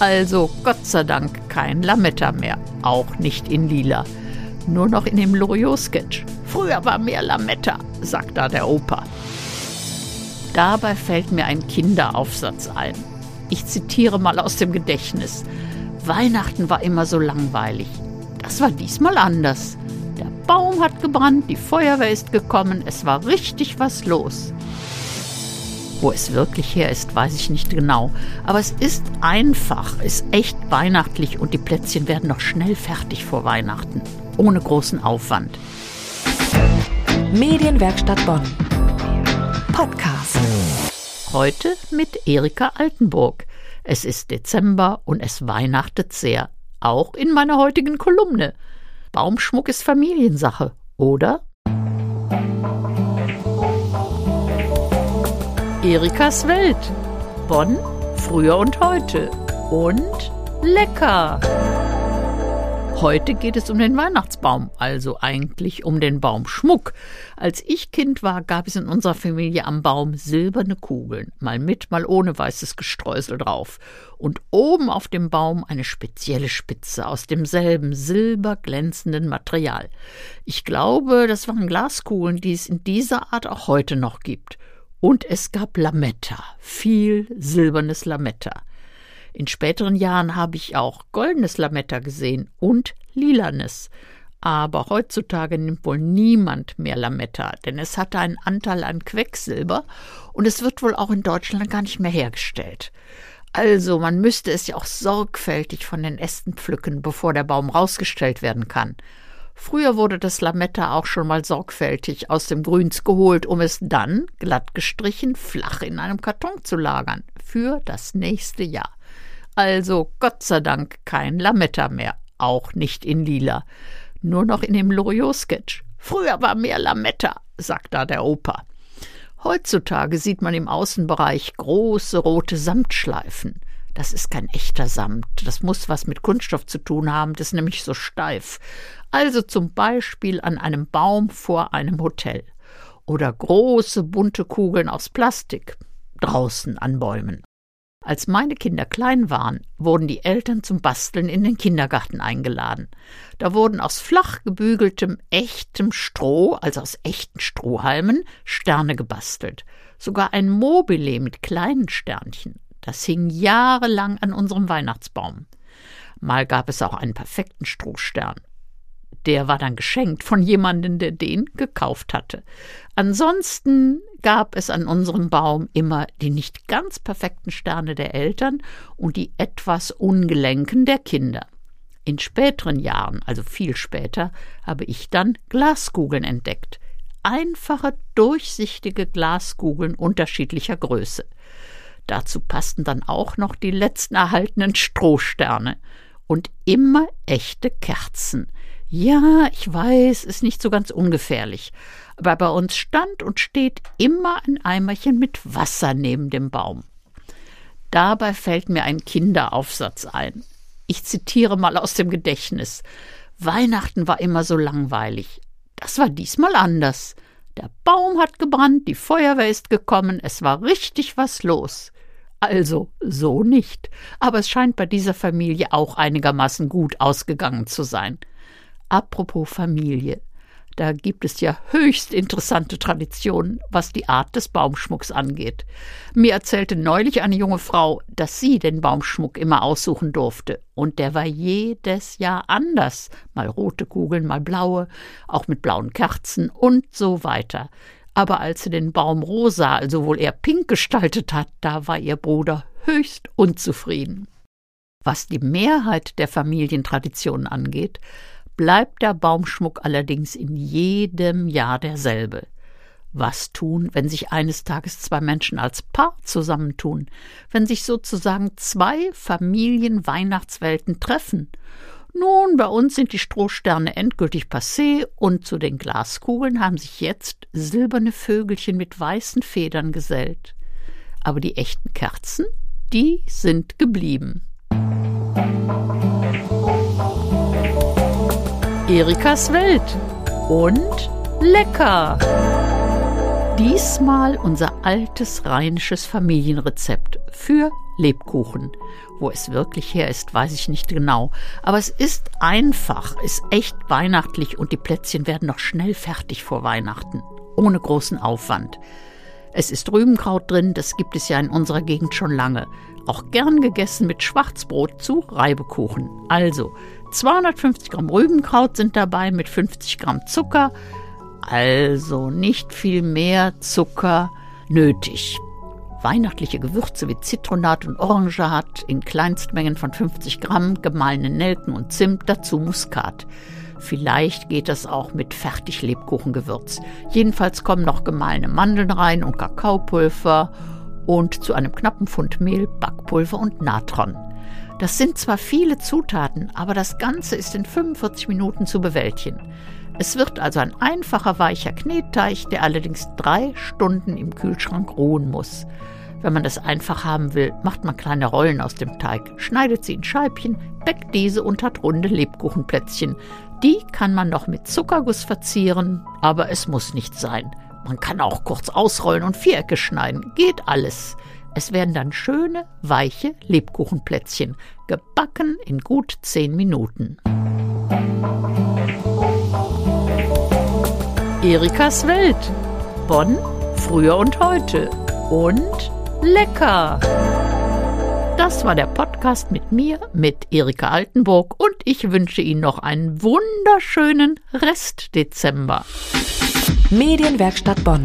Also Gott sei Dank kein Lametta mehr, auch nicht in lila. Nur noch in dem Loriot-Sketch. Früher war mehr Lametta, sagt da der Opa. Dabei fällt mir ein Kinderaufsatz ein. Ich zitiere mal aus dem Gedächtnis. Weihnachten war immer so langweilig. Das war diesmal anders. Der Baum hat gebrannt, die Feuerwehr ist gekommen, es war richtig was los. Wo es wirklich her ist, weiß ich nicht genau. Aber es ist einfach, ist echt weihnachtlich und die Plätzchen werden noch schnell fertig vor Weihnachten. Ohne großen Aufwand. Medienwerkstatt Bonn. Podcast. Heute mit Erika Altenburg. Es ist Dezember und es weihnachtet sehr. Auch in meiner heutigen Kolumne. Baumschmuck ist Familiensache, oder? Erikas Welt. Bonn, früher und heute. Und lecker. Heute geht es um den Weihnachtsbaum, also eigentlich um den Baumschmuck. Als ich Kind war, gab es in unserer Familie am Baum silberne Kugeln, mal mit, mal ohne weißes Gestreusel drauf. Und oben auf dem Baum eine spezielle Spitze aus demselben silberglänzenden Material. Ich glaube, das waren Glaskugeln, die es in dieser Art auch heute noch gibt. Und es gab Lametta, viel silbernes Lametta. In späteren Jahren habe ich auch goldenes Lametta gesehen und lilanes. Aber heutzutage nimmt wohl niemand mehr Lametta, denn es hatte einen Anteil an Quecksilber und es wird wohl auch in Deutschland gar nicht mehr hergestellt. Also man müsste es ja auch sorgfältig von den Ästen pflücken, bevor der Baum rausgestellt werden kann. Früher wurde das Lametta auch schon mal sorgfältig aus dem Grüns geholt, um es dann, glatt gestrichen, flach in einem Karton zu lagern, für das nächste Jahr. Also Gott sei Dank kein Lametta mehr, auch nicht in lila. Nur noch in dem Loriot-Sketch. Früher war mehr Lametta, sagt da der Opa. Heutzutage sieht man im Außenbereich große rote Samtschleifen. Das ist kein echter Samt. Das muss was mit Kunststoff zu tun haben. Das ist nämlich so steif. Also zum Beispiel an einem Baum vor einem Hotel. Oder große bunte Kugeln aus Plastik. Draußen an Bäumen. Als meine Kinder klein waren, wurden die Eltern zum Basteln in den Kindergarten eingeladen. Da wurden aus flach gebügeltem, echtem Stroh, also aus echten Strohhalmen, Sterne gebastelt. Sogar ein Mobile mit kleinen Sternchen. Das hing jahrelang an unserem Weihnachtsbaum. Mal gab es auch einen perfekten Strohstern. Der war dann geschenkt von jemandem, der den gekauft hatte. Ansonsten gab es an unserem Baum immer die nicht ganz perfekten Sterne der Eltern und die etwas ungelenken der Kinder. In späteren Jahren, also viel später, habe ich dann Glaskugeln entdeckt. Einfache, durchsichtige Glaskugeln unterschiedlicher Größe. Dazu passten dann auch noch die letzten erhaltenen Strohsterne und immer echte Kerzen. Ja, ich weiß, ist nicht so ganz ungefährlich, aber bei uns stand und steht immer ein Eimerchen mit Wasser neben dem Baum. Dabei fällt mir ein Kinderaufsatz ein. Ich zitiere mal aus dem Gedächtnis. Weihnachten war immer so langweilig. Das war diesmal anders. Der Baum hat gebrannt, die Feuerwehr ist gekommen, es war richtig was los. Also so nicht. Aber es scheint bei dieser Familie auch einigermaßen gut ausgegangen zu sein. Apropos Familie. Da gibt es ja höchst interessante Traditionen, was die Art des Baumschmucks angeht. Mir erzählte neulich eine junge Frau, dass sie den Baumschmuck immer aussuchen durfte. Und der war jedes Jahr anders. Mal rote Kugeln, mal blaue, auch mit blauen Kerzen und so weiter aber als sie den Baum rosa, also wohl eher pink gestaltet hat, da war ihr Bruder höchst unzufrieden. Was die Mehrheit der Familientraditionen angeht, bleibt der Baumschmuck allerdings in jedem Jahr derselbe. Was tun, wenn sich eines Tages zwei Menschen als Paar zusammentun, wenn sich sozusagen zwei Familienweihnachtswelten treffen nun, bei uns sind die Strohsterne endgültig passé und zu den Glaskugeln haben sich jetzt silberne Vögelchen mit weißen Federn gesellt. Aber die echten Kerzen, die sind geblieben. Erikas Welt und lecker. Diesmal unser altes rheinisches Familienrezept für Lebkuchen. Wo es wirklich her ist, weiß ich nicht genau. Aber es ist einfach, ist echt weihnachtlich und die Plätzchen werden noch schnell fertig vor Weihnachten. Ohne großen Aufwand. Es ist Rübenkraut drin, das gibt es ja in unserer Gegend schon lange. Auch gern gegessen mit Schwarzbrot zu Reibekuchen. Also 250 Gramm Rübenkraut sind dabei mit 50 Gramm Zucker. Also nicht viel mehr Zucker nötig. Weihnachtliche Gewürze wie Zitronat und Orangeat in Kleinstmengen von 50 Gramm, gemahlene Nelken und Zimt, dazu Muskat. Vielleicht geht das auch mit Fertig-Lebkuchengewürz. Jedenfalls kommen noch gemahlene Mandeln rein und Kakaopulver und zu einem knappen Pfund Mehl, Backpulver und Natron. Das sind zwar viele Zutaten, aber das Ganze ist in 45 Minuten zu bewältigen. Es wird also ein einfacher weicher Knetteig, der allerdings drei Stunden im Kühlschrank ruhen muss. Wenn man das einfach haben will, macht man kleine Rollen aus dem Teig, schneidet sie in Scheibchen, bäckt diese und hat runde Lebkuchenplätzchen. Die kann man noch mit Zuckerguss verzieren, aber es muss nicht sein. Man kann auch kurz ausrollen und Vierecke schneiden, geht alles. Es werden dann schöne, weiche Lebkuchenplätzchen, gebacken in gut zehn Minuten. Erikas Welt. Bonn, früher und heute. Und lecker. Das war der Podcast mit mir, mit Erika Altenburg und ich wünsche Ihnen noch einen wunderschönen Restdezember. Medienwerkstatt Bonn.